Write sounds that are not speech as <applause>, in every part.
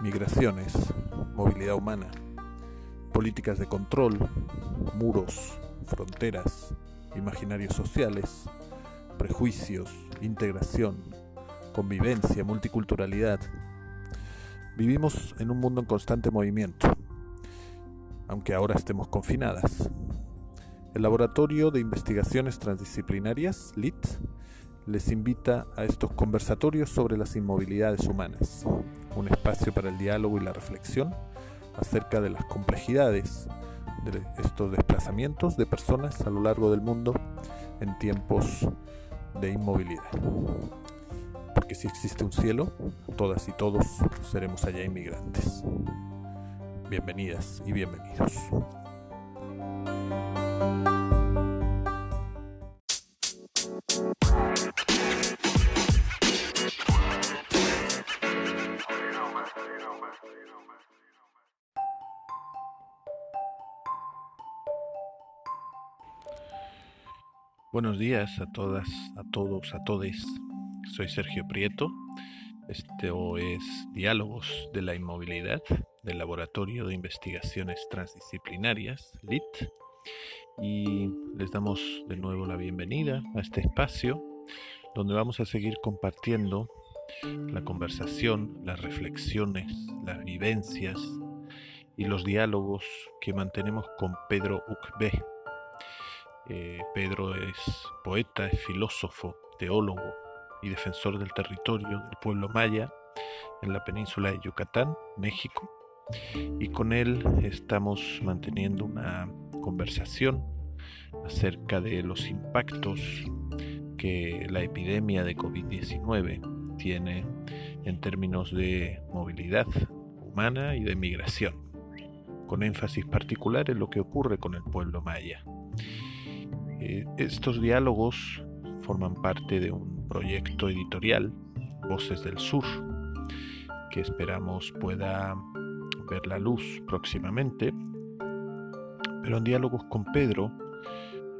migraciones, movilidad humana, políticas de control, muros, fronteras, imaginarios sociales, prejuicios, integración, convivencia, multiculturalidad. Vivimos en un mundo en constante movimiento, aunque ahora estemos confinadas. El Laboratorio de Investigaciones Transdisciplinarias, LIT, les invita a estos conversatorios sobre las inmovilidades humanas, un espacio para el diálogo y la reflexión acerca de las complejidades de estos desplazamientos de personas a lo largo del mundo en tiempos de inmovilidad. Porque si existe un cielo, todas y todos seremos allá inmigrantes. Bienvenidas y bienvenidos. Buenos días a todas, a todos, a todes. Soy Sergio Prieto. Este es Diálogos de la Inmovilidad del Laboratorio de Investigaciones Transdisciplinarias, LIT. Y les damos de nuevo la bienvenida a este espacio donde vamos a seguir compartiendo la conversación, las reflexiones, las vivencias y los diálogos que mantenemos con Pedro Ucbe eh, Pedro es poeta, es filósofo, teólogo y defensor del territorio del pueblo maya en la península de Yucatán, México. Y con él estamos manteniendo una conversación acerca de los impactos que la epidemia de COVID-19 tiene en términos de movilidad humana y de migración, con énfasis particular en lo que ocurre con el pueblo maya. Eh, estos diálogos forman parte de un proyecto editorial, Voces del Sur, que esperamos pueda ver la luz próximamente. Pero en diálogos con Pedro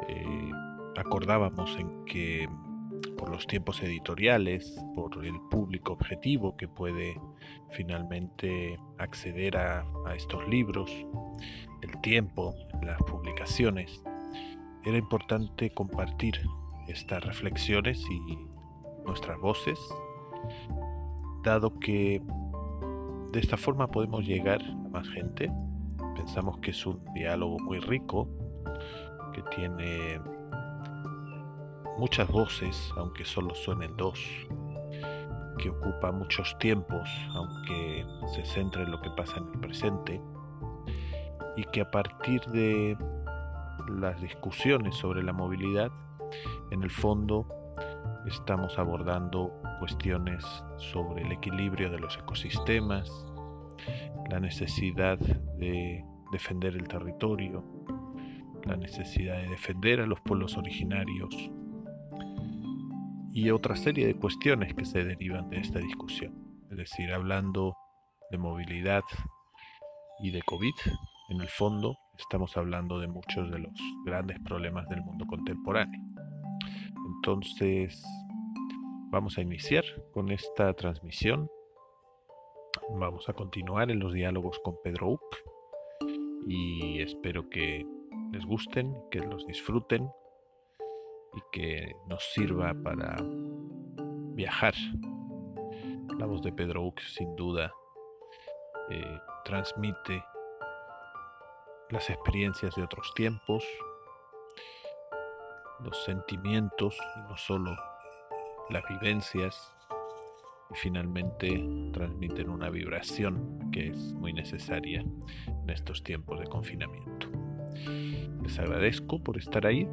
eh, acordábamos en que por los tiempos editoriales, por el público objetivo que puede finalmente acceder a estos libros, el tiempo, las publicaciones, era importante compartir estas reflexiones y nuestras voces, dado que de esta forma podemos llegar a más gente. Pensamos que es un diálogo muy rico, que tiene muchas voces, aunque solo suenen dos, que ocupa muchos tiempos, aunque se centra en lo que pasa en el presente, y que a partir de las discusiones sobre la movilidad, en el fondo estamos abordando cuestiones sobre el equilibrio de los ecosistemas, la necesidad de defender el territorio, la necesidad de defender a los pueblos originarios y otra serie de cuestiones que se derivan de esta discusión. Es decir, hablando de movilidad y de COVID, en el fondo estamos hablando de muchos de los grandes problemas del mundo contemporáneo. Entonces, vamos a iniciar con esta transmisión. Vamos a continuar en los diálogos con Pedro Uc y espero que les gusten, que los disfruten y que nos sirva para viajar. La voz de Pedro Uc sin duda eh, transmite las experiencias de otros tiempos, los sentimientos no solo las vivencias y finalmente transmiten una vibración que es muy necesaria en estos tiempos de confinamiento. Les agradezco por estar ahí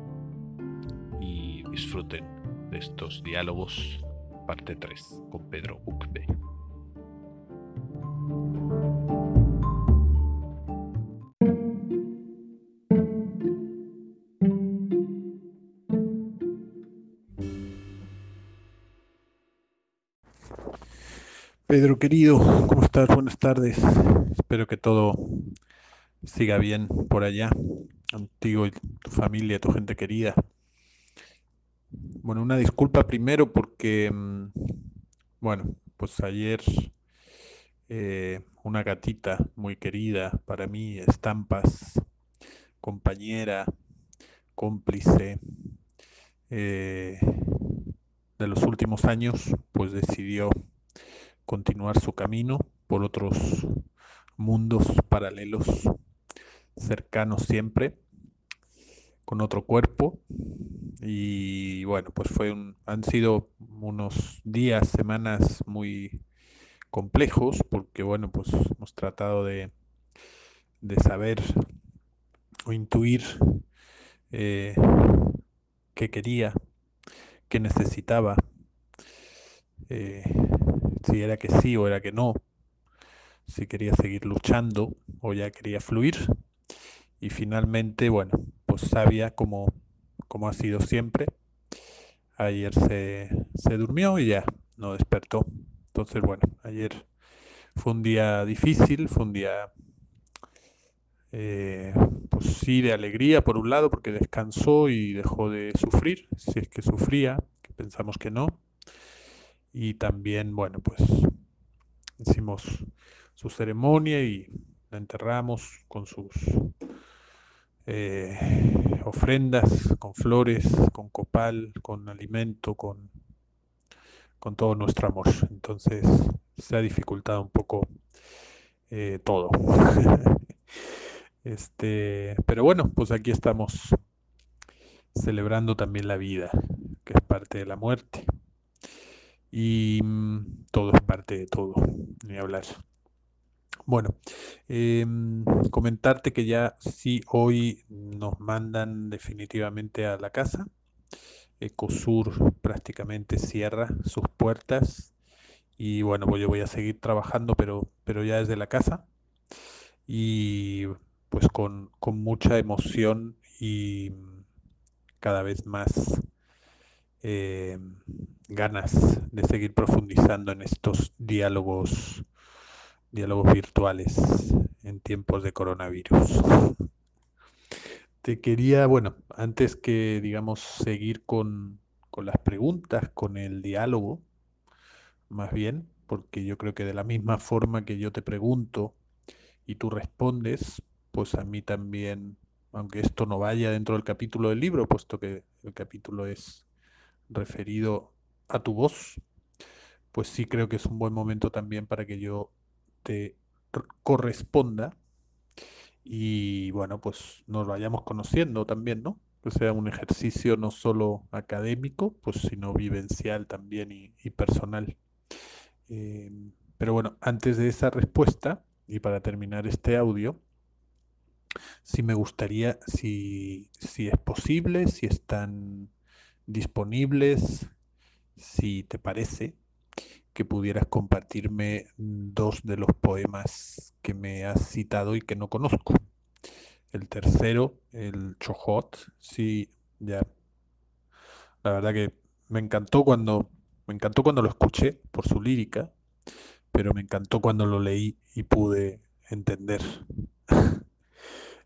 y disfruten de estos diálogos parte 3 con Pedro Ucbe. Pedro querido, ¿cómo estás? Buenas tardes. Espero que todo siga bien por allá, contigo y tu familia, tu gente querida. Bueno, una disculpa primero porque, mm, bueno, pues ayer eh, una gatita muy querida para mí, estampas, compañera, cómplice eh, de los últimos años, pues decidió continuar su camino por otros mundos paralelos, cercanos siempre, con otro cuerpo. Y bueno, pues fue un, han sido unos días, semanas muy complejos, porque bueno, pues hemos tratado de, de saber o intuir eh, qué quería, qué necesitaba, eh, si era que sí o era que no, si quería seguir luchando o ya quería fluir. Y finalmente, bueno, pues sabía como, como ha sido siempre. Ayer se, se durmió y ya no despertó. Entonces, bueno, ayer fue un día difícil, fue un día, eh, pues sí, de alegría por un lado, porque descansó y dejó de sufrir, si es que sufría, pensamos que no. Y también, bueno, pues hicimos su ceremonia y la enterramos con sus eh, ofrendas, con flores, con copal, con alimento, con, con todo nuestro amor. Entonces se ha dificultado un poco eh, todo. <laughs> este, pero bueno, pues aquí estamos celebrando también la vida, que es parte de la muerte. Y mm, todo es parte de todo, ni hablar. Bueno, em, comentarte que ya sí hoy nos mandan definitivamente a la casa. Ecosur prácticamente cierra sus puertas y bueno, pues yo voy a seguir trabajando, pero, pero ya desde la casa y pues con, con mucha emoción y cada vez más eh, ganas de seguir profundizando en estos diálogos diálogos virtuales en tiempos de coronavirus. Te quería, bueno, antes que, digamos, seguir con, con las preguntas, con el diálogo, más bien, porque yo creo que de la misma forma que yo te pregunto y tú respondes, pues a mí también, aunque esto no vaya dentro del capítulo del libro, puesto que el capítulo es referido a tu voz, pues sí creo que es un buen momento también para que yo te corresponda y bueno, pues nos vayamos conociendo también, ¿no? Que sea un ejercicio no solo académico, pues sino vivencial también y, personal. Eh, pero bueno, antes de esa respuesta y para terminar este audio, sí me gustaría, si, si es posible, si están disponibles, si te parece, que pudieras compartirme dos de los poemas que me has citado y que no conozco. El tercero, el Chojot, sí, ya. La verdad que me encantó cuando me encantó cuando lo escuché por su lírica, pero me encantó cuando lo leí y pude entender <laughs>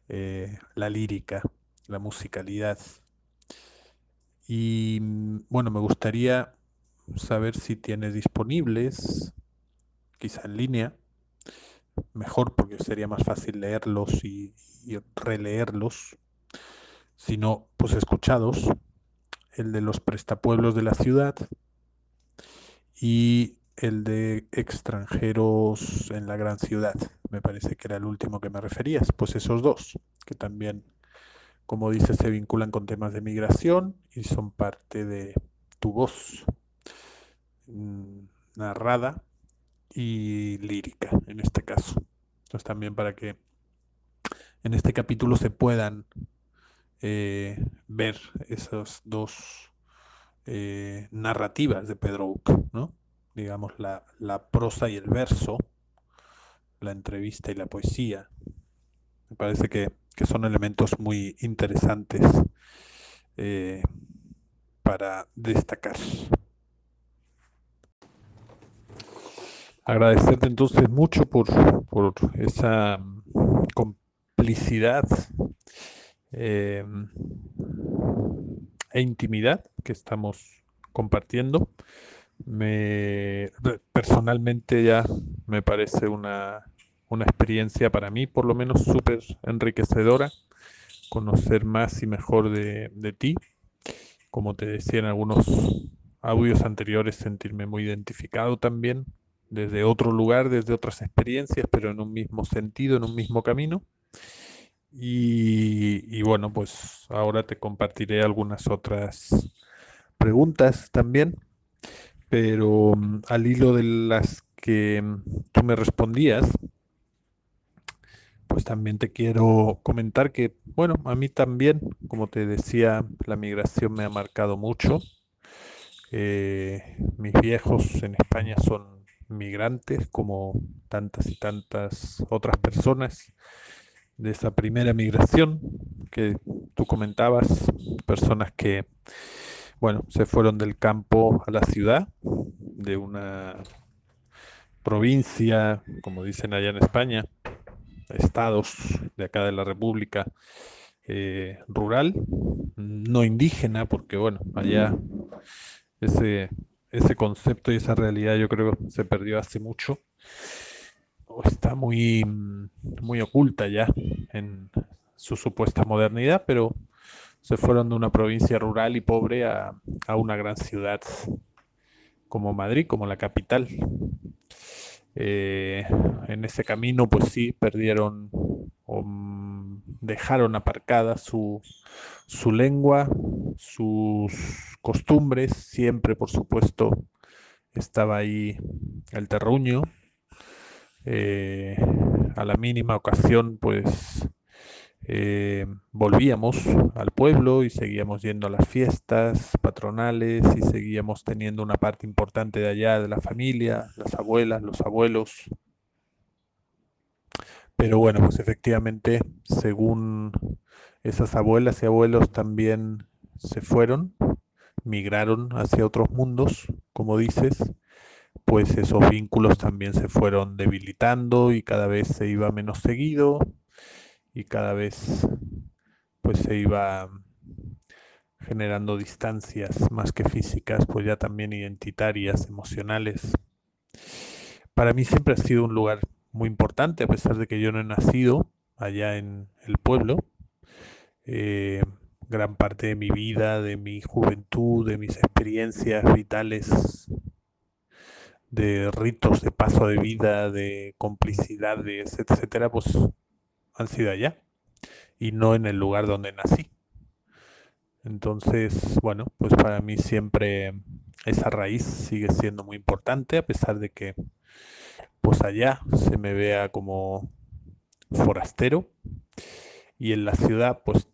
eh, la lírica, la musicalidad. Y mm, bueno, me gustaría saber si tienes disponibles, quizá en línea, mejor porque sería más fácil leerlos y, releerlos, si no, pues escuchados, el de los prestapueblos de la ciudad y el de extranjeros en la gran ciudad. Me parece que era el último que me referías. Pues esos dos, que también, como dices, se vinculan con temas de migración y son parte de tu voz. Mm, narrada y lírica en este caso. Entonces también para que en este capítulo se puedan eh, ver esas dos eh, narrativas de Pedro Uc, ¿no? digamos la, prosa y el verso, la entrevista y la poesía. Me parece que, son elementos muy interesantes eh, para destacar. agradecerte entonces mucho por, esa complicidad eh, e intimidad que estamos compartiendo. Me personalmente ya me parece una, una experiencia para mí, por lo menos, súper enriquecedora, conocer más y mejor de, de ti. Como te decía en algunos audios anteriores, sentirme muy identificado también, desde otro lugar, desde otras experiencias, pero en un mismo sentido, en un mismo camino. Y, y bueno, pues ahora te compartiré algunas otras preguntas también, pero mm, al hilo de las que mm, tú me respondías, pues también te quiero comentar que, bueno, a mí también, como te decía, la migración me ha marcado mucho. Eh, mis viejos en España son migrantes, como tantas y tantas otras personas de esa primera migración que tú comentabas, personas que, bueno, se fueron del campo a la ciudad, de una provincia, como dicen allá en España, estados de acá de la República eh, rural, no indígena, porque bueno, allá ese, ese concepto y esa realidad yo creo que se perdió hace mucho, o está muy, muy oculta ya en su supuesta modernidad, pero se fueron de una provincia rural y pobre a, a una gran ciudad como Madrid, como la capital. Eh, en ese camino, pues sí, perdieron o mm, dejaron aparcada su, su lengua, sus costumbres, siempre, por supuesto, estaba ahí el terruño. Eh, a la mínima ocasión, pues eh, volvíamos al pueblo y seguíamos yendo a las fiestas patronales y seguíamos teniendo una parte importante de allá de la familia, las abuelas, los abuelos. Pero bueno, pues efectivamente, según esas abuelas y abuelos también se fueron, migraron hacia otros mundos, como dices, pues esos vínculos también se fueron debilitando y cada vez se iba menos seguido y cada vez pues se iba generando distancias más que físicas, pues ya también identitarias, emocionales. Para mí siempre ha sido un lugar muy importante, a pesar de que yo no he nacido allá en el pueblo. Eh, gran parte de mi vida, de mi juventud, de mis experiencias vitales, de ritos de paso de vida, de complicidades, etcétera, pues han sido allá y no en el lugar donde nací. Entonces, bueno, pues para mí siempre esa raíz sigue siendo muy importante, a pesar de que pues allá se me vea como forastero y en la ciudad pues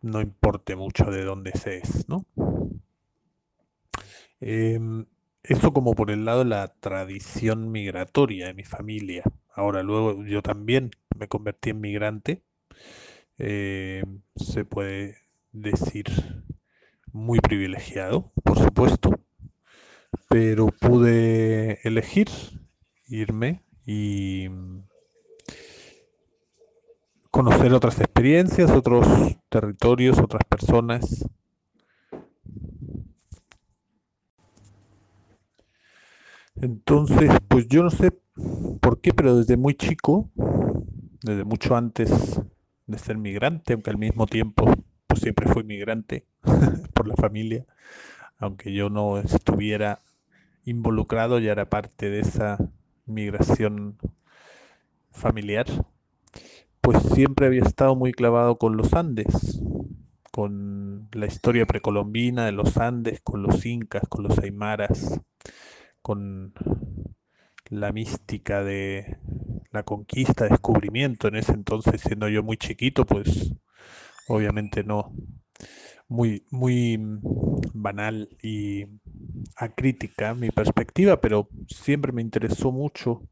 no importe mucho de dónde se es, ¿no? Eso como por el lado de la tradición migratoria de mi familia. Ahora, luego yo también me convertí en migrante. Eh, se puede decir muy privilegiado, por supuesto, pero pude elegir irme y conocer otras experiencias, otros territorios, otras personas. Entonces, pues yo no sé por qué, pero desde muy chico, desde mucho antes de ser migrante, aunque al mismo tiempo pues siempre fui migrante <laughs> por la familia, aunque yo no estuviera involucrado, ya era parte de esa migración familiar, pues siempre había estado muy clavado con los Andes, con la historia precolombina de los Andes, con los incas, con los aymaras, con la mística de la conquista, descubrimiento. En ese entonces, siendo yo muy chiquito, pues obviamente no, muy, muy banal y acrítica mi perspectiva, pero siempre me interesó mucho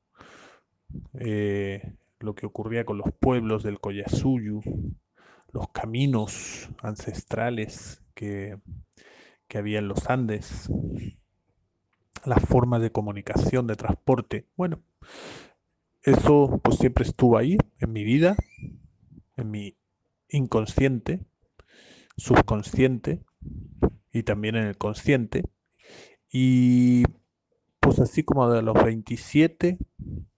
eh, lo que ocurría con los pueblos del Collasuyu, los caminos ancestrales que, que había en los Andes las formas de comunicación, de transporte. Bueno, eso pues siempre estuvo ahí en mi vida, en mi inconsciente, subconsciente y también en el consciente. Y pues así como de los 27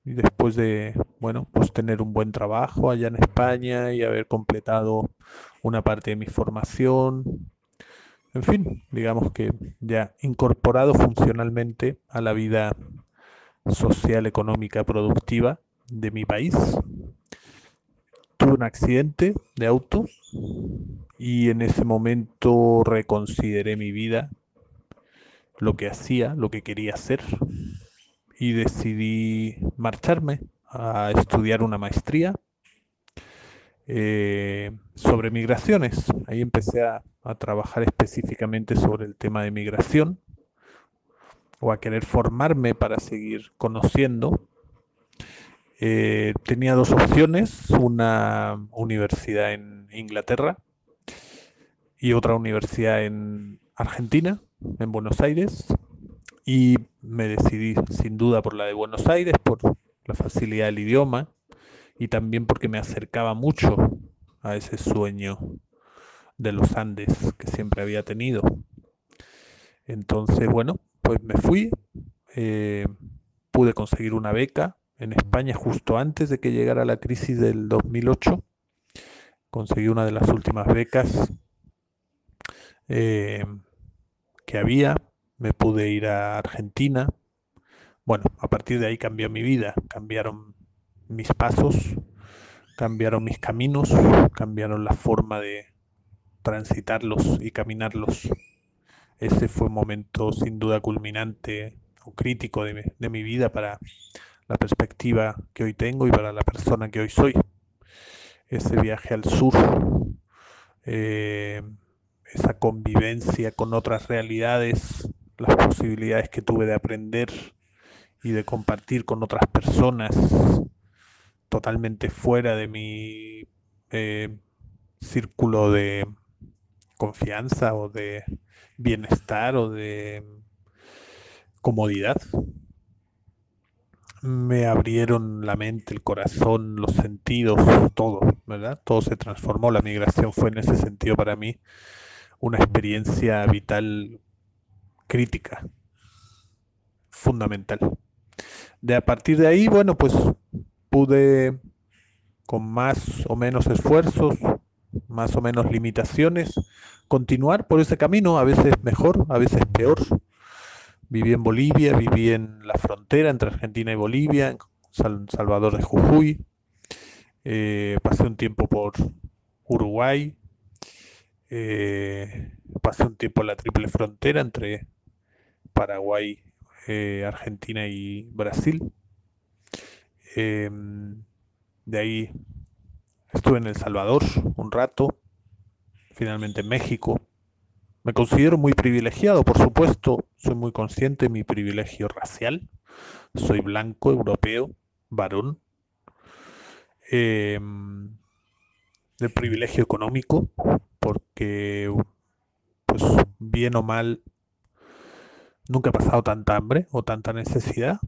y después de, bueno, pues tener un buen trabajo allá en España y haber completado una parte de mi formación, en fin, digamos que ya incorporado funcionalmente a la vida social, económica, productiva de mi país. Tuve un accidente de auto y en ese momento reconsideré mi vida, lo que hacía, lo que quería hacer y decidí marcharme a estudiar una maestría eh, sobre migraciones. Ahí empecé a, trabajar específicamente sobre el tema de migración o a querer formarme para seguir conociendo. Eh, tenía dos opciones, una universidad en Inglaterra y otra universidad en Argentina, en Buenos Aires, y me decidí sin duda por la de Buenos Aires, por la facilidad del idioma y también porque me acercaba mucho a ese sueño de los Andes que siempre había tenido. Entonces, bueno, pues me fui, eh, pude conseguir una beca en España justo antes de que llegara la crisis del 2008. Conseguí una de las últimas becas eh, que había. Me pude ir a Argentina. Bueno, a partir de ahí cambió mi vida, cambiaron mis pasos, cambiaron mis caminos, cambiaron la forma de transitarlos y caminarlos. Ese fue un momento sin duda culminante o crítico de mi, vida para la perspectiva que hoy tengo y para la persona que hoy soy. Ese viaje al sur, eh, esa convivencia con otras realidades, las posibilidades que tuve de aprender y de compartir con otras personas totalmente fuera de mi eh, círculo de confianza o de bienestar o de comodidad. Me abrieron la mente, el corazón, los sentidos, todo, ¿verdad? Todo se transformó. La migración fue en ese sentido para mí una experiencia vital crítica, fundamental. De a partir de ahí, bueno, pues pude con más o menos esfuerzos, más o menos limitaciones, continuar por ese camino, a veces mejor, a veces peor. Viví en Bolivia, viví en la frontera entre Argentina y Bolivia, en Salvador de Jujuy, eh, pasé un tiempo por Uruguay, eh, pasé un tiempo en la triple frontera entre Paraguay, eh, Argentina y Brasil. Em, de ahí estuve en El Salvador un rato, finalmente en México. Me considero muy privilegiado, por supuesto, soy muy consciente de mi privilegio racial. Soy blanco, europeo, varón. Em, del privilegio económico, porque, pues, bien o mal, nunca he pasado tanta hambre o tanta necesidad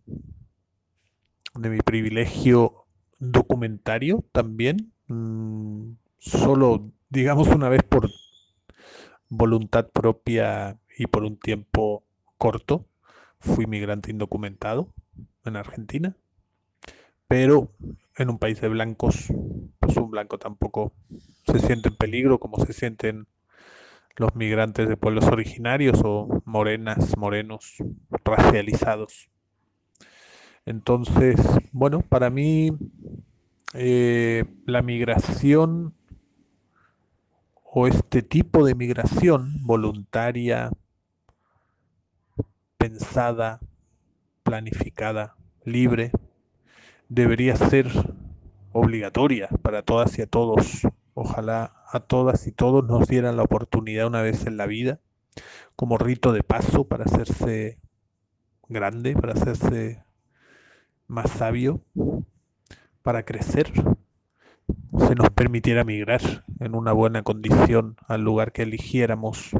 de mi privilegio documentario también. Mm, solo, digamos, una vez por voluntad propia y por un tiempo corto, fui migrante indocumentado en Argentina. Pero en un país de blancos, pues un blanco tampoco se siente en peligro como se sienten los migrantes de pueblos originarios o morenas, morenos, racializados. Entonces, bueno, para mí eh, la migración o este tipo de migración voluntaria, pensada, planificada, libre, debería ser obligatoria para todas y a todos. Ojalá a todas y todos nos dieran la oportunidad una vez en la vida, como rito de paso para hacerse grande, para hacerse más sabio para crecer, se nos permitiera migrar en una buena condición al lugar que eligiéramos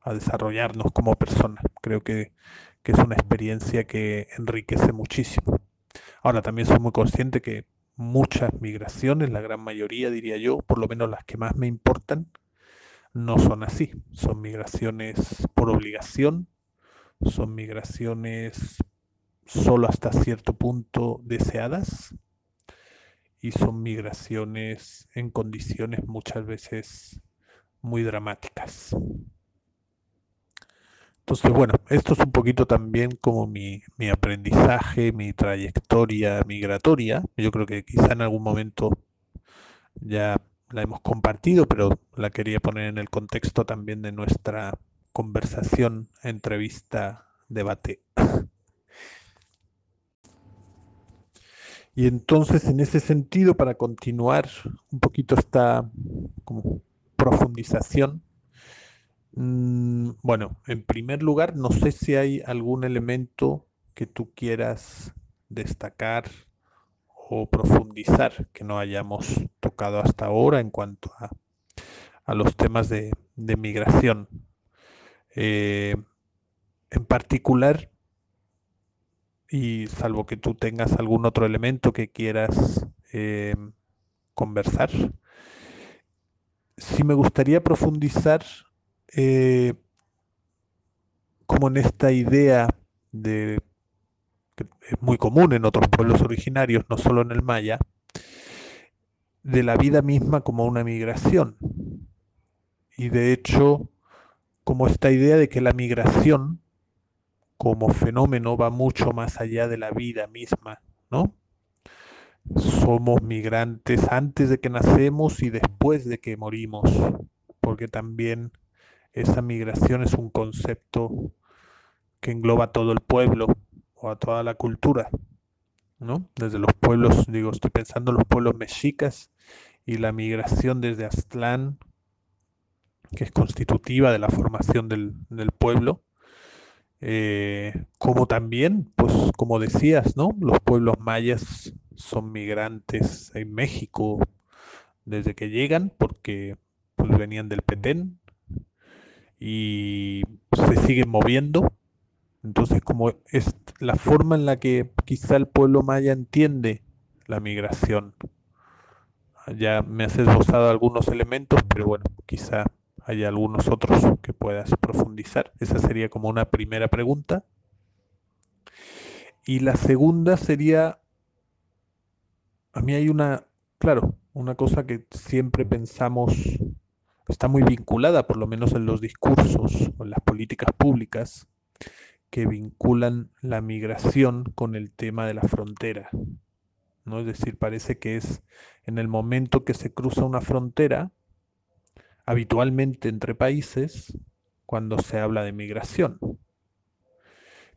a desarrollarnos como personas. Creo que, que es una experiencia que enriquece muchísimo. Ahora también soy muy consciente que muchas migraciones, la gran mayoría diría yo, por lo menos las que más me importan, no son así. Son migraciones por obligación, son migraciones solo hasta cierto punto deseadas y son migraciones en condiciones muchas veces muy dramáticas. Entonces, bueno, esto es un poquito también como mi, mi, aprendizaje, mi trayectoria migratoria. Yo creo que quizá en algún momento ya la hemos compartido, pero la quería poner en el contexto también de nuestra conversación, entrevista, debate. Y entonces, en ese sentido, para continuar un poquito esta como profundización, mmm, bueno, en primer lugar, no sé si hay algún elemento que tú quieras destacar o profundizar que no hayamos tocado hasta ahora en cuanto a, a los temas de, de migración. Eh, en particular, y salvo que tú tengas algún otro elemento que quieras eh, conversar, sí me gustaría profundizar eh, como en esta idea de que es muy común en otros pueblos originarios, no solo en el maya, de la vida misma como una migración. Y de hecho, como esta idea de que la migración como fenómeno va mucho más allá de la vida misma, ¿no? Somos migrantes antes de que nacemos y después de que morimos, porque también esa migración es un concepto que engloba a todo el pueblo o a toda la cultura, ¿no? Desde los pueblos, digo, estoy pensando en los pueblos mexicas y la migración desde Aztlán, que es constitutiva de la formación del, del pueblo, eh, como también, pues como decías, ¿no? Los pueblos mayas son migrantes en México desde que llegan porque pues, venían del Petén y se siguen moviendo. Entonces, como es la forma en la que quizá el pueblo maya entiende la migración. Ya me has esbozado algunos elementos, pero bueno, quizá hay algunos otros que puedas profundizar. Esa sería como una primera pregunta. Y la segunda sería, a mí hay una, claro, una cosa que siempre pensamos está muy vinculada, por lo menos en los discursos o en las políticas públicas, que vinculan la migración con el tema de la frontera. ¿no? Es decir, parece que es en el momento que se cruza una frontera, habitualmente entre países cuando se habla de migración.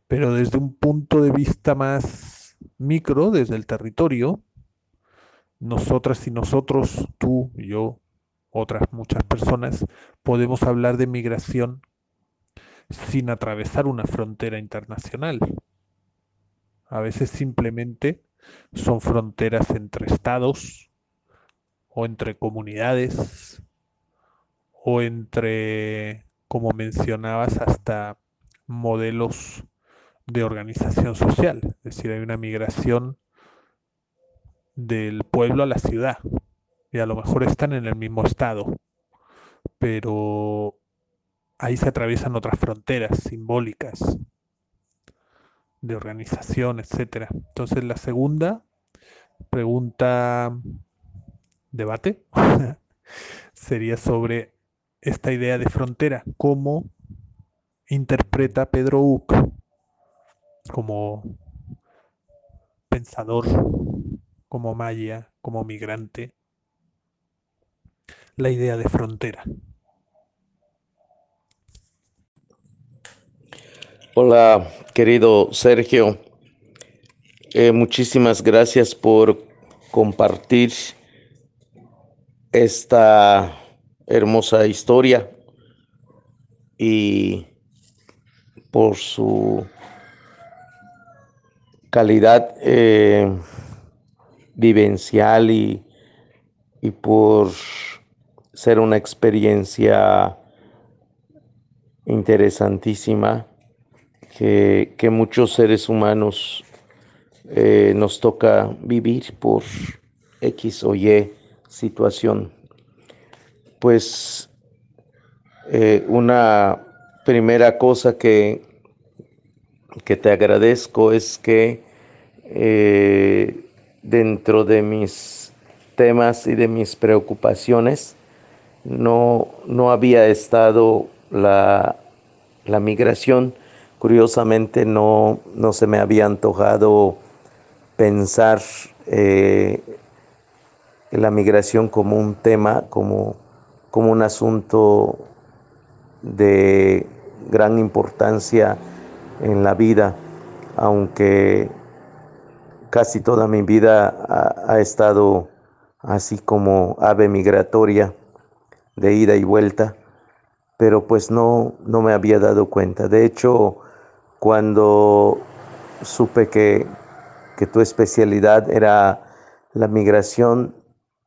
Pero desde un punto de vista más micro, desde el territorio, nosotras y nosotros, tú yo, otras muchas personas, podemos hablar de migración sin atravesar una frontera internacional. A veces simplemente son fronteras entre estados o entre comunidades o entre, como mencionabas, hasta modelos de organización social. Es decir, hay una migración del pueblo a la ciudad y a lo mejor están en el mismo estado, pero ahí se atraviesan otras fronteras simbólicas de organización, etcétera. Entonces la segunda pregunta debate <laughs> sería sobre esta idea de frontera, cómo interpreta Pedro Uc como pensador, como maya, como migrante, la idea de frontera. Hola, querido Sergio. Eh, muchísimas gracias por compartir esta hermosa historia. Y por su calidad eh, vivencial y, y, por ser una experiencia interesantísima que, que muchos seres humanos eh, nos toca vivir por X o Y situación pues eh, una primera cosa que que te agradezco es que eh, dentro de mis temas y de mis preocupaciones no, no había estado la, la migración. Curiosamente no, no se me había antojado pensar eh, la migración como un tema, como, como un asunto de gran importancia en la vida, aunque casi toda mi vida ha, estado así como ave migratoria de ida y vuelta, pero pues no, no me había dado cuenta. De hecho, cuando supe que, que tu especialidad era la migración,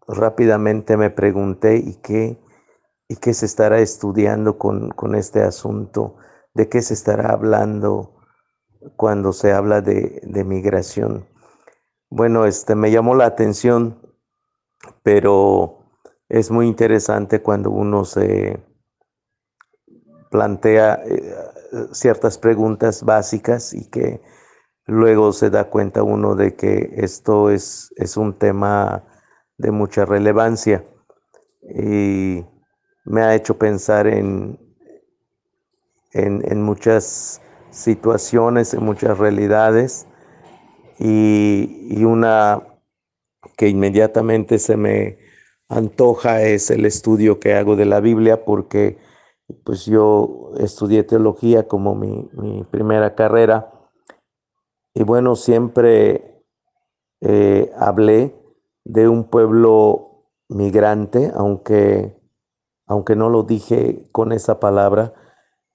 rápidamente me pregunté, ¿y qué, y qué se estará estudiando con, con este asunto? ¿De qué se estará hablando cuando se habla de, de migración? Bueno, este me llamó la atención, pero es muy interesante cuando uno se plantea eh, ciertas preguntas básicas y que luego se da cuenta uno de que esto es, es un tema de mucha relevancia y me ha hecho pensar en, en, muchas situaciones, en muchas realidades y, y, una que inmediatamente se me antoja es el estudio que hago de la Biblia porque pues yo estudié teología como mi, mi primera carrera y bueno, siempre eh, hablé de un pueblo migrante, aunque, aunque no lo dije con esa palabra,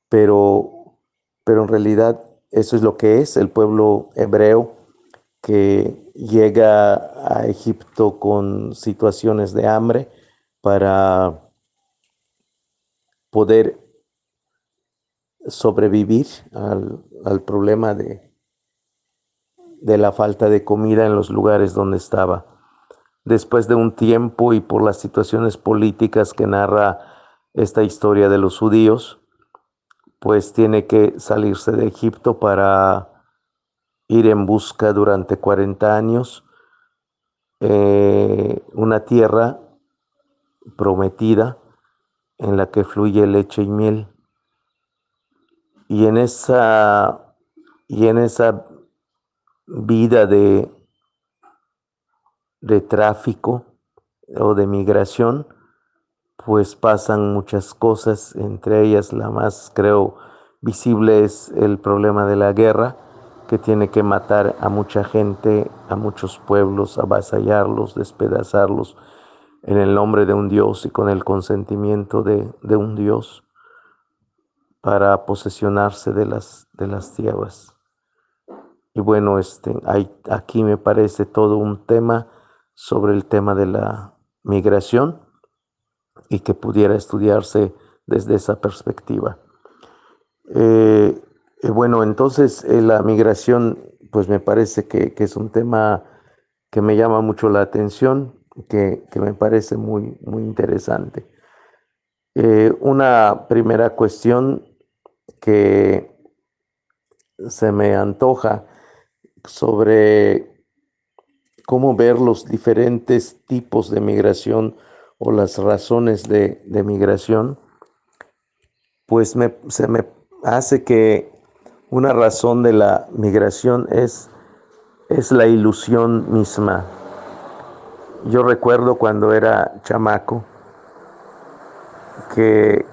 pero, pero en realidad eso es lo que es. El pueblo hebreo que llega a Egipto con situaciones de hambre para poder sobrevivir al, al problema de, de la falta de comida en los lugares donde estaba después de un tiempo y por las situaciones políticas que narra esta historia de los judíos, pues tiene que salirse de Egipto para ir en busca durante 40 años eh, una tierra prometida en la que fluye leche y miel. Y en esa, y en esa vida de, de tráfico o de migración, pues pasan muchas cosas, entre ellas la más, creo, visible es el problema de la guerra, que tiene que matar a mucha gente, a muchos pueblos, avasallarlos, despedazarlos en el nombre de un Dios y con el consentimiento de, de un Dios para posesionarse de las, de las tierras. Y bueno, este, hay, aquí me parece todo un tema sobre el tema de la migración y que pudiera estudiarse desde esa perspectiva. Eh, eh, bueno, entonces eh, la migración, pues me parece que, es un tema que me llama mucho la atención, que, me parece muy, muy interesante. una primera cuestión que se me antoja sobre cómo ver los diferentes tipos de migración o las razones de, migración, pues se me hace que una razón de la migración es, es la ilusión misma. Yo recuerdo cuando era chamaco que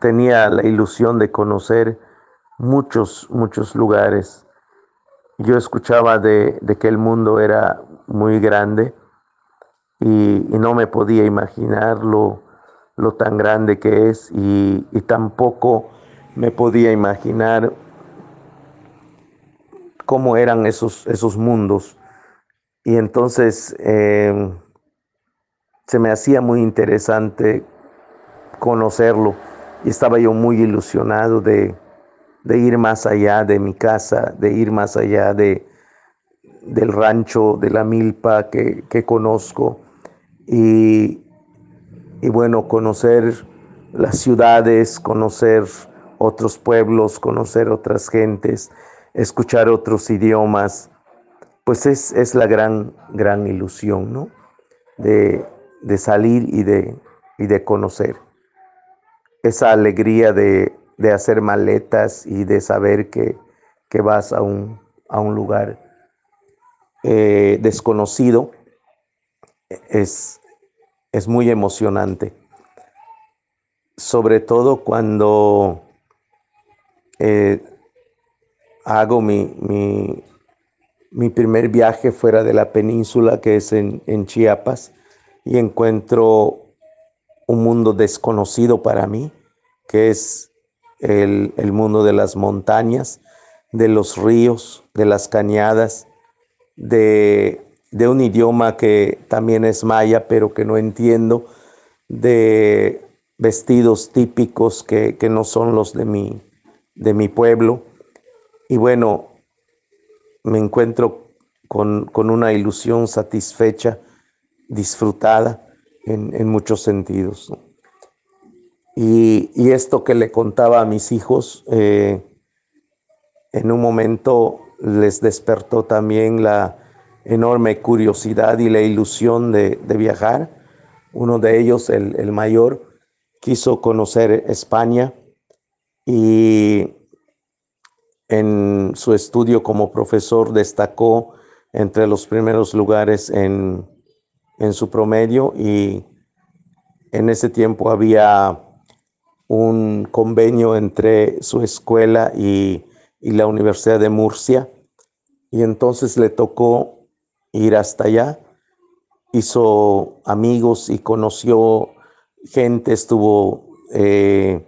tenía la ilusión de conocer muchos, muchos lugares yo escuchaba de, que el mundo era muy grande y, no me podía imaginar lo, tan grande que es y, tampoco me podía imaginar cómo eran esos, esos mundos. Y entonces em, se me hacía muy interesante conocerlo y estaba yo muy ilusionado de, de ir más allá de mi casa, de ir más allá de, del rancho, de la milpa que, conozco y, y, bueno, conocer las ciudades, conocer otros pueblos, conocer otras gentes, escuchar otros idiomas, pues es, es la gran, gran ilusión, ¿no? De, de salir y de, y de conocer. Esa alegría de, de hacer maletas y de saber que, que vas a un, a un lugar eh, desconocido es, es muy emocionante. Sobre todo cuando eh, hago mi, mi, mi, primer viaje fuera de la península, que es en, en Chiapas, y encuentro un mundo desconocido para mí, que es el, el, mundo de las montañas, de los ríos, de las cañadas, de, de un idioma que también es maya, pero que no entiendo, de vestidos típicos que, que no son los de mi, de mi pueblo. Y bueno, me encuentro con, con una ilusión satisfecha, disfrutada en, en muchos sentidos. Y, esto que le contaba a mis hijos, eh, en un momento les despertó también la enorme curiosidad y la ilusión de, de viajar. Uno de ellos, el, el mayor, quiso conocer España y en su estudio como profesor destacó entre los primeros lugares en, en su promedio y en ese tiempo había un convenio entre su escuela y, y, la Universidad de Murcia y entonces le tocó ir hasta allá, hizo amigos y conoció gente, estuvo eh,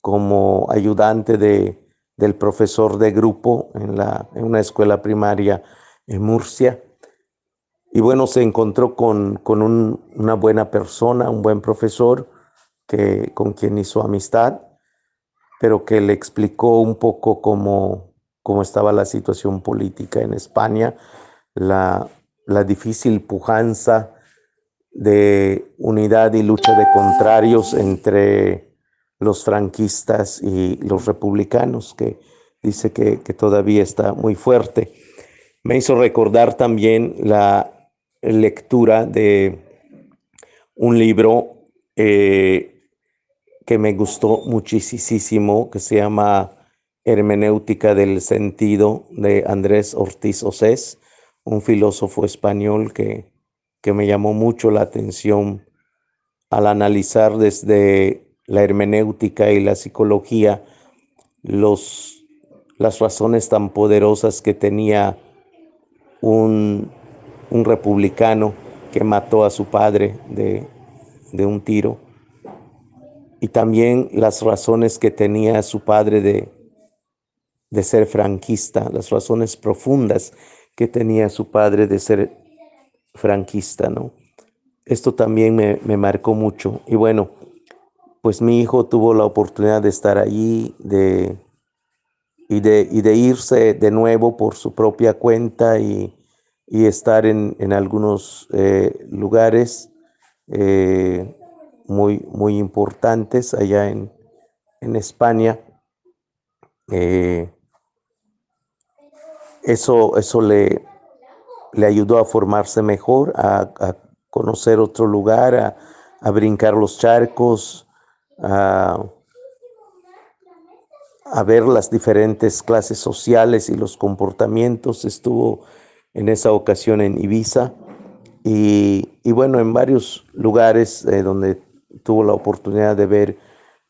como ayudante de, del profesor de grupo en, la, en una escuela primaria en Murcia. Y bueno, se encontró con, con un, una buena persona, un buen profesor, que, con quien hizo amistad, pero que le explicó un poco cómo, cómo estaba la situación política en España, la, la difícil pujanza de unidad y lucha de contrarios entre los franquistas y los republicanos, que dice que, todavía está muy fuerte. Me hizo recordar también la lectura de un libro eh, que me gustó muchísimo, que se llama Hermenéutica del Sentido de Andrés Ortiz Osés, un filósofo español que, que me llamó mucho la atención al analizar desde la hermenéutica y la psicología los, las razones tan poderosas que tenía un, un republicano que mató a su padre de, de, un tiro y también las razones que tenía su padre de, de ser franquista, las razones profundas que tenía su padre de ser franquista, ¿no? Esto también me, me marcó mucho. Y bueno, pues mi hijo tuvo la oportunidad de estar allí de, y, de, y de irse de nuevo por su propia cuenta y, y estar en, en algunos eh, lugares eh, muy, muy importantes allá en, en España. Eh, eso, eso le, le ayudó a formarse mejor, a, conocer otro lugar, a, a brincar los charcos, a, a, ver las diferentes clases sociales y los comportamientos. Estuvo en esa ocasión en Ibiza y, y bueno, en varios lugares eh, donde tuvo la oportunidad de ver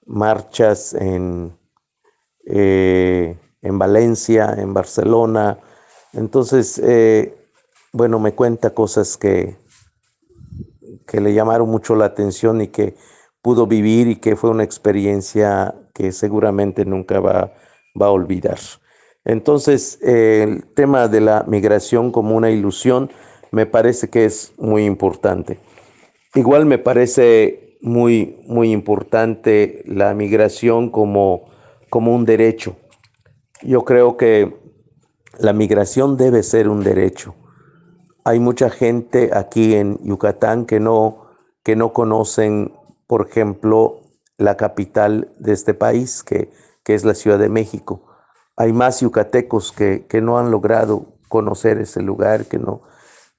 marchas en, eh, en Valencia, en Barcelona. Entonces, eh, bueno, me cuenta cosas que, que le llamaron mucho la atención y que pudo vivir y que fue una experiencia que seguramente nunca va, va a olvidar. Entonces, eh, el tema de la migración como una ilusión me parece que es muy importante. Igual me parece muy, muy importante la migración como, como un derecho. Yo creo que la migración debe ser un derecho. Hay mucha gente aquí en Yucatán que no, que no conocen por ejemplo, la capital de este país, que, que es la Ciudad de México. hay más yucatecos que, que no han logrado conocer ese lugar, que no,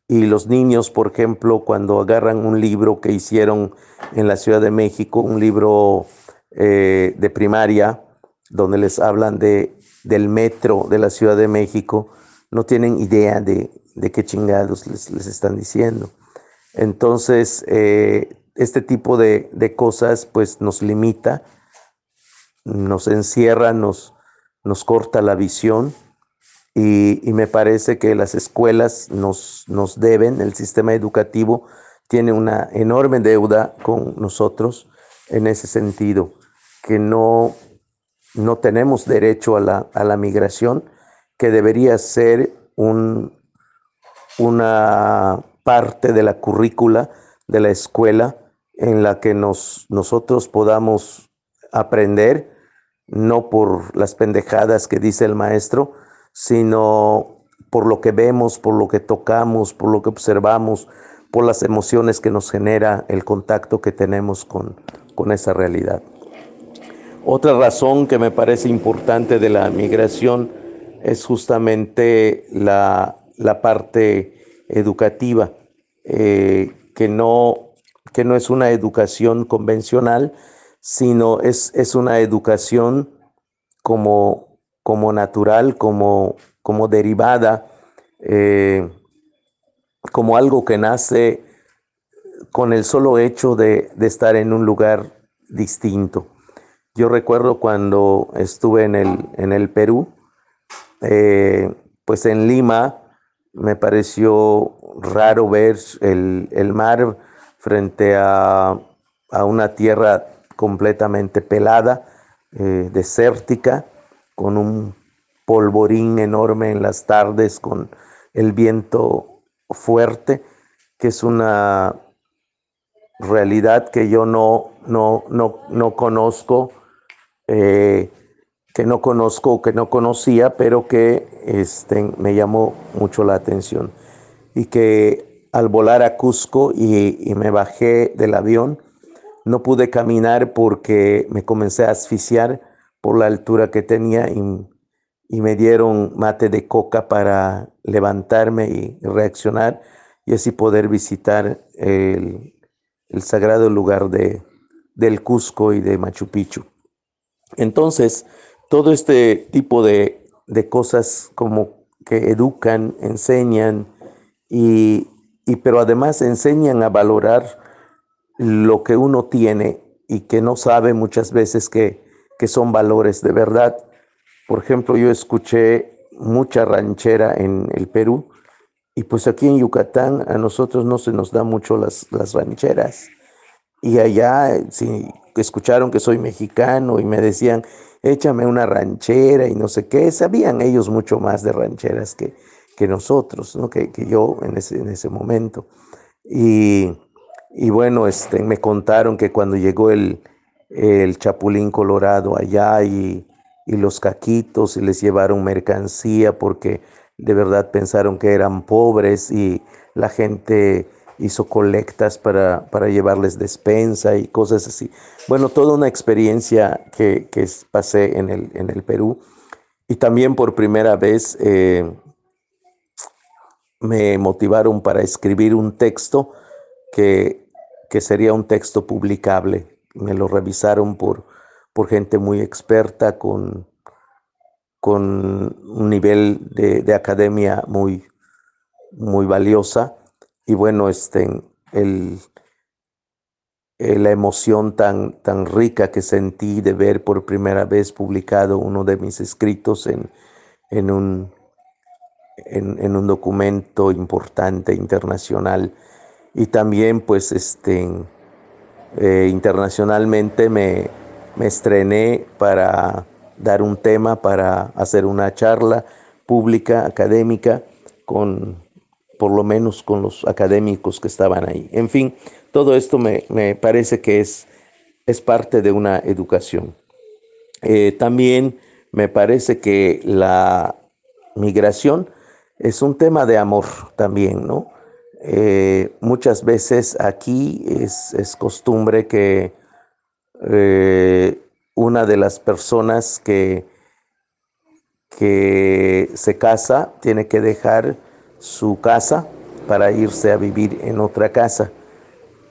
y los niños, por ejemplo, cuando agarran un libro que hicieron en la Ciudad de México, un libro eh, de primaria, donde les hablan de, del metro de la Ciudad de México, no tienen idea de, qué chingados les, están diciendo. Entonces, eh, este tipo de, cosas pues nos limita, nos encierra, nos, nos corta la visión y, me parece que las escuelas nos, nos deben, el sistema educativo tiene una enorme deuda con nosotros en ese sentido, que no, no tenemos derecho a la, a la migración, que debería ser un, una parte de la currícula de la escuela en la que nos, nosotros podamos aprender, no por las pendejadas que dice el maestro, sino por lo que vemos, por lo que tocamos, por lo que observamos, por las emociones que nos genera el contacto que tenemos con, con esa realidad. Otra razón que me parece importante de la migración es justamente la, parte educativa, eh, que, no, que no es una educación convencional, sino es, es una educación como como natural, como, como derivada, eh, como algo que nace con el solo hecho de, estar en un lugar distinto. Yo recuerdo cuando estuve en el, en el Perú, eh, pues en Lima me pareció raro ver el, mar frente a, una tierra completamente pelada, eh, desértica, con un polvorín enorme en las tardes, con el viento fuerte, que es una realidad que yo no, no, no, conozco, eh, que no conozco, que no conocía, pero que este, me llamó mucho la atención. Y que al volar a Cusco y, y me bajé del avión, no pude caminar porque me comencé a asfixiar por la altura que tenía y, me dieron mate de coca para levantarme y reaccionar y así poder visitar el, sagrado lugar de, del Cusco y de Machu Picchu. Entonces, todo este tipo de, cosas como que educan, enseñan, y, y, pero además enseñan a valorar lo que uno tiene y que no sabe muchas veces que que son valores de verdad. Por ejemplo, yo escuché mucha ranchera en el Perú y pues aquí en Yucatán a nosotros no se nos da mucho las, las rancheras. Y allá, si escucharon que soy mexicano y me decían, échame una ranchera y no sé qué, sabían ellos mucho más de rancheras que, que nosotros, ¿no? que, que yo en ese, en ese momento. Y, y bueno, este, me contaron que cuando llegó el, el chapulín colorado allá y, los caquitos y les llevaron mercancía porque de verdad pensaron que eran pobres y la gente hizo colectas para, para llevarles despensa y cosas así. Bueno, toda una experiencia que, pasé en el, en el, Perú. Y también por primera vez eh, me motivaron para escribir un texto que, que sería un texto publicable me lo revisaron por, por gente muy experta, con, con un nivel de, academia muy, muy valiosa. Y bueno, este, el, la emoción tan, tan rica que sentí de ver por primera vez publicado uno de mis escritos en, en, un, en, un documento importante internacional. Y también pues este, eh, internacionalmente me, estrené para dar un tema, para hacer una charla pública, académica, con por lo menos con los académicos que estaban ahí. En fin, todo esto me, parece que es, es, parte de una educación. Eh, también me parece que la migración es un tema de amor también, ¿no? Eh, muchas veces aquí es, costumbre que eh, una de las personas que, que se casa tiene que dejar su casa para irse a vivir en otra casa.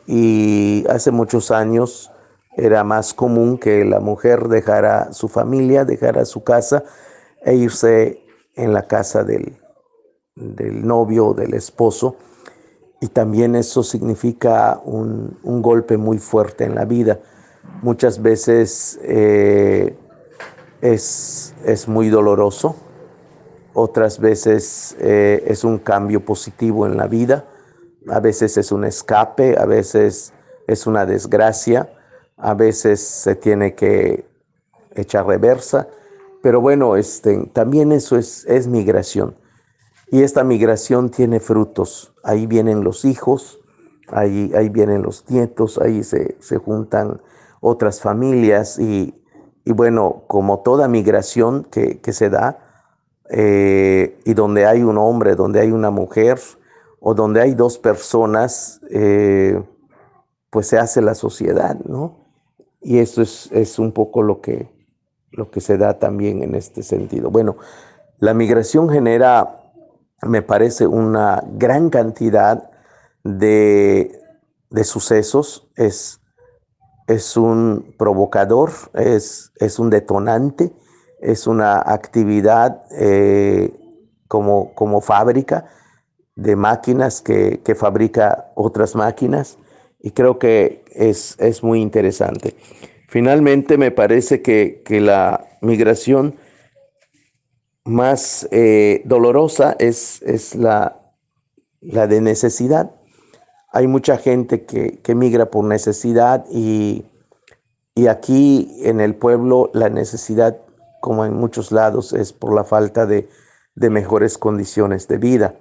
Y hace muchos años era más común que la mujer dejara su familia, dejara su casa e irse en la casa del, del novio o del esposo. Y también eso significa un, golpe muy fuerte en la vida. Muchas veces eh, es, es, muy doloroso, otras veces eh, es un cambio positivo en la vida, a veces es un escape, a veces es una desgracia, a veces se tiene que echar reversa, pero bueno, este, también eso es, es migración. Y esta migración tiene frutos. Ahí vienen los hijos, ahí, ahí vienen los nietos, ahí se, juntan otras familias y, bueno, como toda migración que, se da, eh, y donde hay un hombre, donde hay una mujer, o donde hay dos personas, eh, pues se hace la sociedad, ¿no? Y eso es, es, un poco lo que, lo que se da también en este sentido. Bueno, la migración genera me parece una gran cantidad de, sucesos, es, es, un provocador, es, es, un detonante, es una actividad eh, como, como fábrica de máquinas que, fabrica otras máquinas y creo que es, es muy interesante. Finalmente me parece que, que la migración más eh, dolorosa es, es la, la, de necesidad. Hay mucha gente que, que migra por necesidad y, y, aquí en el pueblo la necesidad, como en muchos lados, es por la falta de, de mejores condiciones de vida.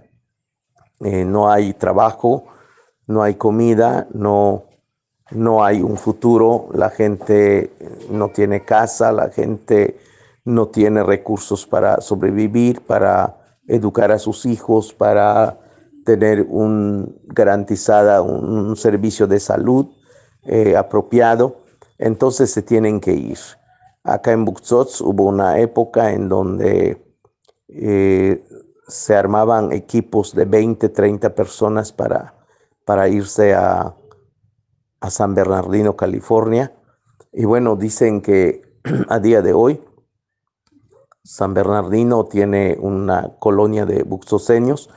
Eh, no hay trabajo, no hay comida, no, no hay un futuro, la gente no tiene casa, la gente no tiene recursos para sobrevivir, para educar a sus hijos, para tener un garantizada un, servicio de salud eh, apropiado, entonces se tienen que ir. Acá en Buxots hubo una época en donde eh, se armaban equipos de 20, 30 personas para, para irse a, a San Bernardino, California. Y bueno, dicen que <clears throat> a día de hoy San Bernardino tiene una colonia de buxoseños,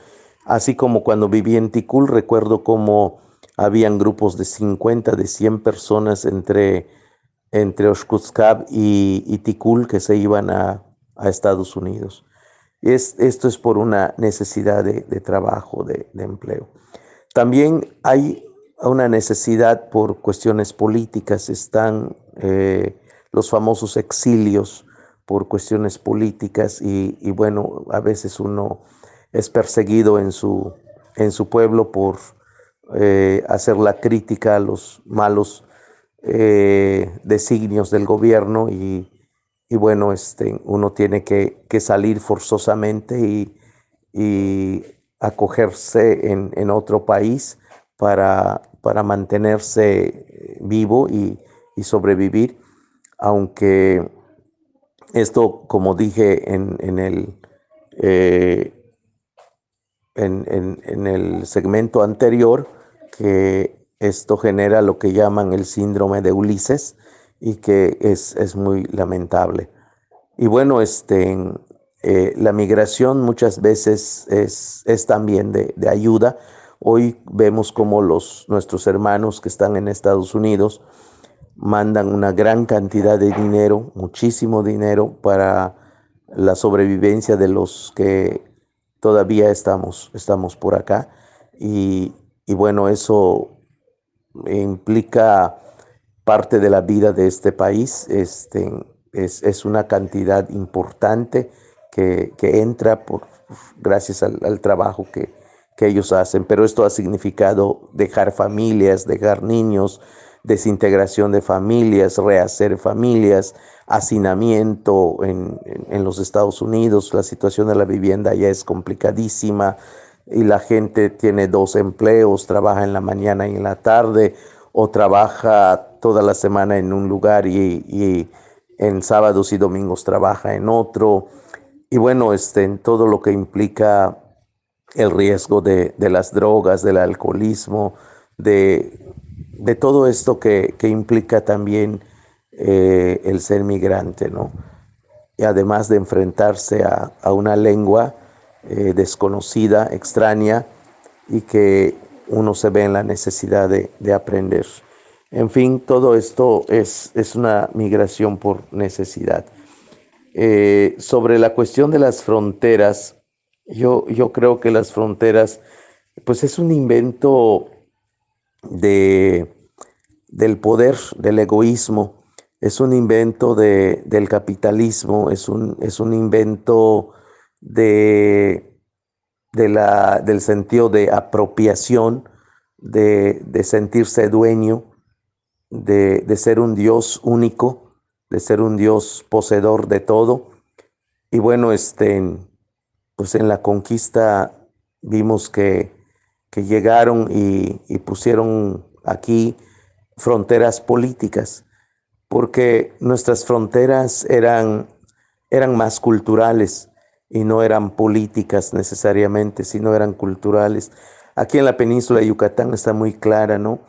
así como cuando viví en Ticul, recuerdo cómo habían grupos de 50, de 100 personas entre, entre y, Ticul que se iban a, Estados Unidos. Es, esto es por una necesidad de, trabajo, de, empleo. También hay una necesidad por cuestiones políticas, están eh, los famosos exilios por cuestiones políticas y, bueno, a veces uno es perseguido en su, en su pueblo por eh, hacer la crítica a los malos eh, designios del gobierno y, bueno, este, uno tiene que, salir forzosamente y, acogerse en, otro país para, para mantenerse vivo y, y sobrevivir, aunque esto, como dije en, el, eh, en, el segmento anterior, que esto genera lo que llaman el síndrome de Ulises y que es, muy lamentable. Y bueno, este, eh, la migración muchas veces es, también de, de, ayuda. Hoy vemos como los, nuestros hermanos que están en Estados Unidos mandan una gran cantidad de dinero, muchísimo dinero para la sobrevivencia de los que todavía estamos, estamos por acá. Y, bueno, eso implica parte de la vida de este país. Este, es, una cantidad importante que, entra por, gracias al, trabajo que, que ellos hacen. Pero esto ha significado dejar familias, dejar niños, desintegración de familias, rehacer familias, hacinamiento en, los Estados Unidos, la situación de la vivienda ya es complicadísima y la gente tiene dos empleos, trabaja en la mañana y en la tarde o trabaja toda la semana en un lugar y, en sábados y domingos trabaja en otro. y bueno, este, en todo lo que implica el riesgo de, las drogas, del alcoholismo, de, todo esto que, implica también eh, el ser migrante, ¿no? Y además de enfrentarse a, una lengua eh, desconocida, extraña, y que uno se ve en la necesidad de, aprender. En fin, todo esto es, es una migración por necesidad. Eh, sobre la cuestión de las fronteras, yo, yo creo que las fronteras, pues es un invento de, del poder, del egoísmo, es un invento de, del capitalismo, es un, es un invento de, de la, del sentido de apropiación, de, de sentirse dueño, de, de ser un Dios único de ser un Dios poseedor de todo. Y bueno, este, pues en la conquista vimos que, que llegaron y, pusieron aquí fronteras políticas, porque nuestras fronteras eran, eran más culturales y no eran políticas necesariamente, sino eran culturales. Aquí en la península de Yucatán está muy clara, ¿no?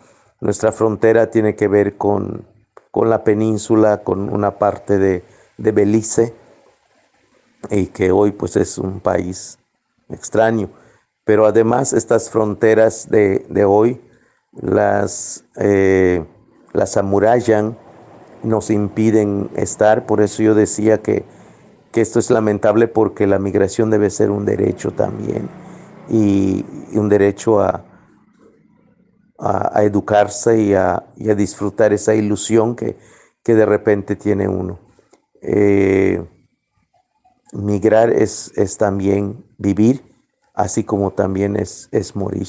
Nuestra frontera tiene que ver con, con la península, con una parte de, Belice, y que hoy pues es un país extraño. Pero además estas fronteras de, hoy las, eh, las amurallan, nos impiden estar, por eso yo decía que, que, esto es lamentable porque la migración debe ser un derecho también y un derecho a, a, educarse y a, disfrutar esa ilusión que, que, de repente tiene uno. Eh, migrar es, es, también vivir, así como también es, es morir.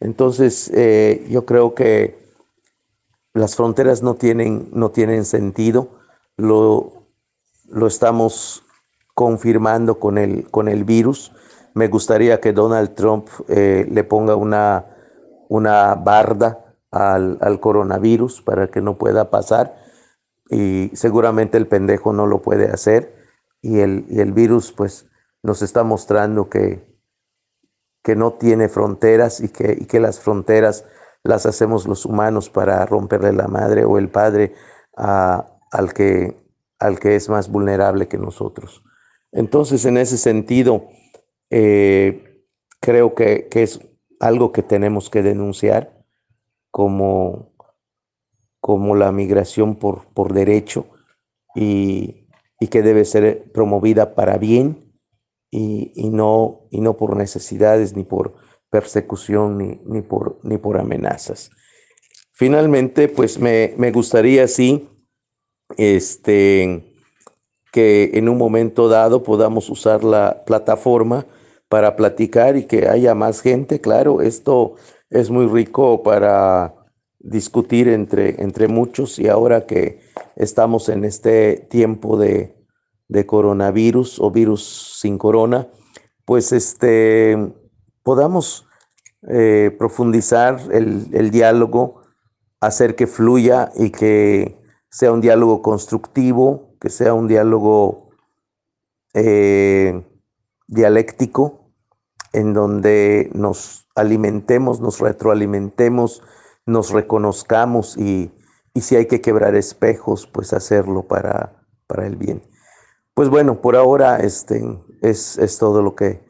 Entonces, eh, yo creo que las fronteras no tienen, no tienen sentido, lo, lo estamos confirmando con el, con el virus. Me gustaría que Donald Trump eh, le ponga una una barda al, coronavirus para que no pueda pasar y seguramente el pendejo no lo puede hacer y el, el virus pues nos está mostrando que, que no tiene fronteras y que, y que las fronteras las hacemos los humanos para romperle la madre o el padre al, que, al que es más vulnerable que nosotros. Entonces, en ese sentido, eh, creo que, que, es algo que tenemos que denunciar como, como la migración por, por derecho y, que debe ser promovida para bien y, no, y no por necesidades ni por persecución ni, ni, por, ni por amenazas. Finalmente, pues me, me gustaría, sí, este, que en un momento dado podamos usar la plataforma para platicar y que haya más gente. Claro, esto es muy rico para discutir entre, entre muchos y ahora que estamos en este tiempo de, coronavirus o virus sin corona, pues este, podamos eh, profundizar el, diálogo, hacer que fluya y que sea un diálogo constructivo, que sea un diálogo eh, dialéctico en donde nos alimentemos, nos retroalimentemos, nos reconozcamos y, si hay que quebrar espejos, pues hacerlo para, para el bien. Pues bueno, por ahora este, es, todo lo que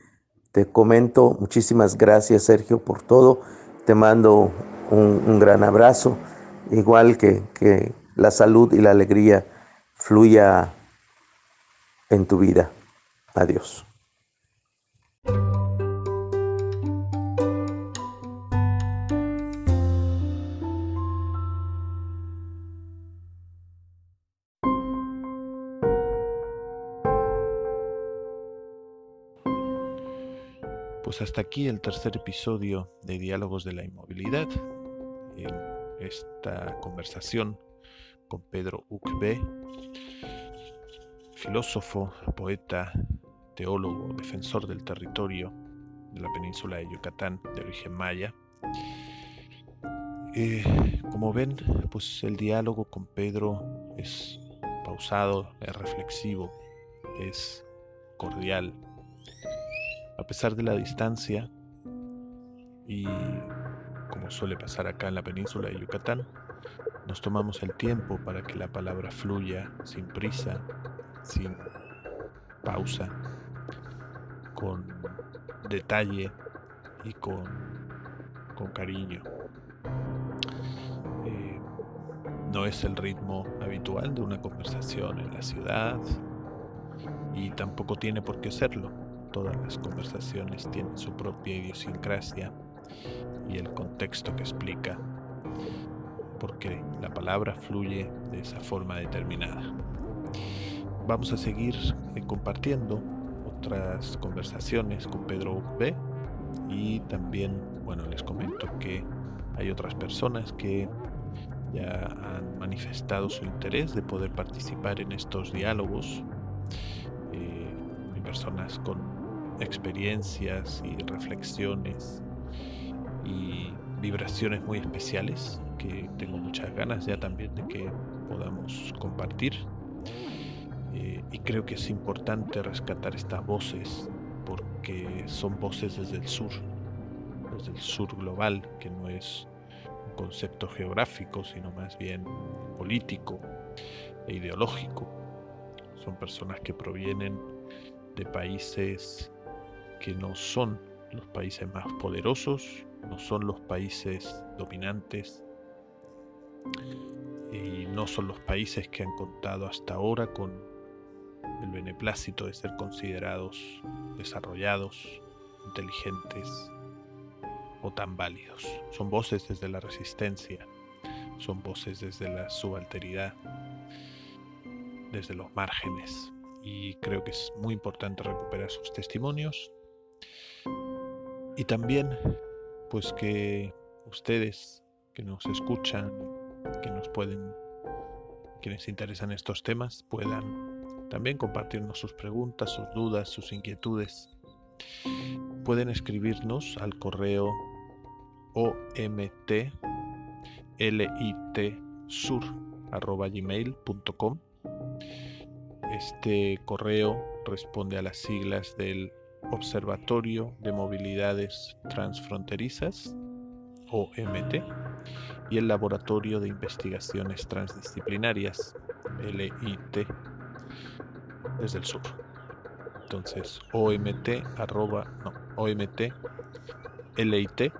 te comento. Muchísimas gracias Sergio por todo. Te mando un, un gran abrazo, igual que, que la salud y la alegría fluya en tu vida. Adiós. Pues hasta aquí el tercer episodio de Diálogos de la Inmovilidad. Esta conversación con Pedro Ucbe, filósofo, poeta, teólogo, defensor del territorio de la península de Yucatán de origen maya. Eh, como ven, pues el diálogo con Pedro es pausado, es reflexivo, es cordial. A pesar de la distancia y como suele pasar acá en la península de Yucatán, nos tomamos el tiempo para que la palabra fluya sin prisa, sin pausa, con detalle y con, con cariño. Eh, no es el ritmo habitual de una conversación en la ciudad y tampoco tiene por qué serlo. Todas las conversaciones tienen su propia idiosincrasia y el contexto que explica porque la palabra fluye de esa forma determinada. Vamos a seguir eh, compartiendo otras conversaciones con Pedro B y también, bueno, les comento que hay otras personas que ya han manifestado su interés de poder participar en estos diálogos. Eh, personas con experiencias y reflexiones y vibraciones muy especiales que tengo muchas ganas ya también de que podamos compartir. Eh, y creo que es importante rescatar estas voces porque son voces desde el sur, desde el sur global, que no es un concepto geográfico, sino más bien político e ideológico. Son personas que provienen de países que no son los países más poderosos, no son los países dominantes y no son los países que han contado hasta ahora con el beneplácito de ser considerados desarrollados, inteligentes o tan válidos. Son voces desde la resistencia, son voces desde la subalteridad, desde los márgenes. Y creo que es muy importante recuperar sus testimonios. Y también, pues que ustedes que nos escuchan, que nos pueden, quienes interesan estos temas, puedan también compartirnos sus preguntas, sus dudas, sus inquietudes. Pueden escribirnos al correo omtlitsur.gmail.com Este correo responde a las siglas del Observatorio de Movilidades Transfronterizas, OMT, y el Laboratorio de Investigaciones Transdisciplinarias, LIT, desde el sur. Entonces, OMT, arroba, no, OMT, LIT,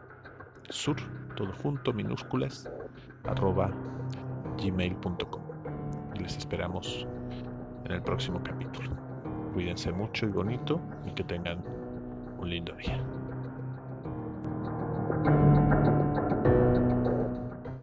sur, todo junto, minúsculas, arroba gmail.com. Y les esperamos en el próximo capítulo cuídense mucho y bonito y que tengan un lindo día.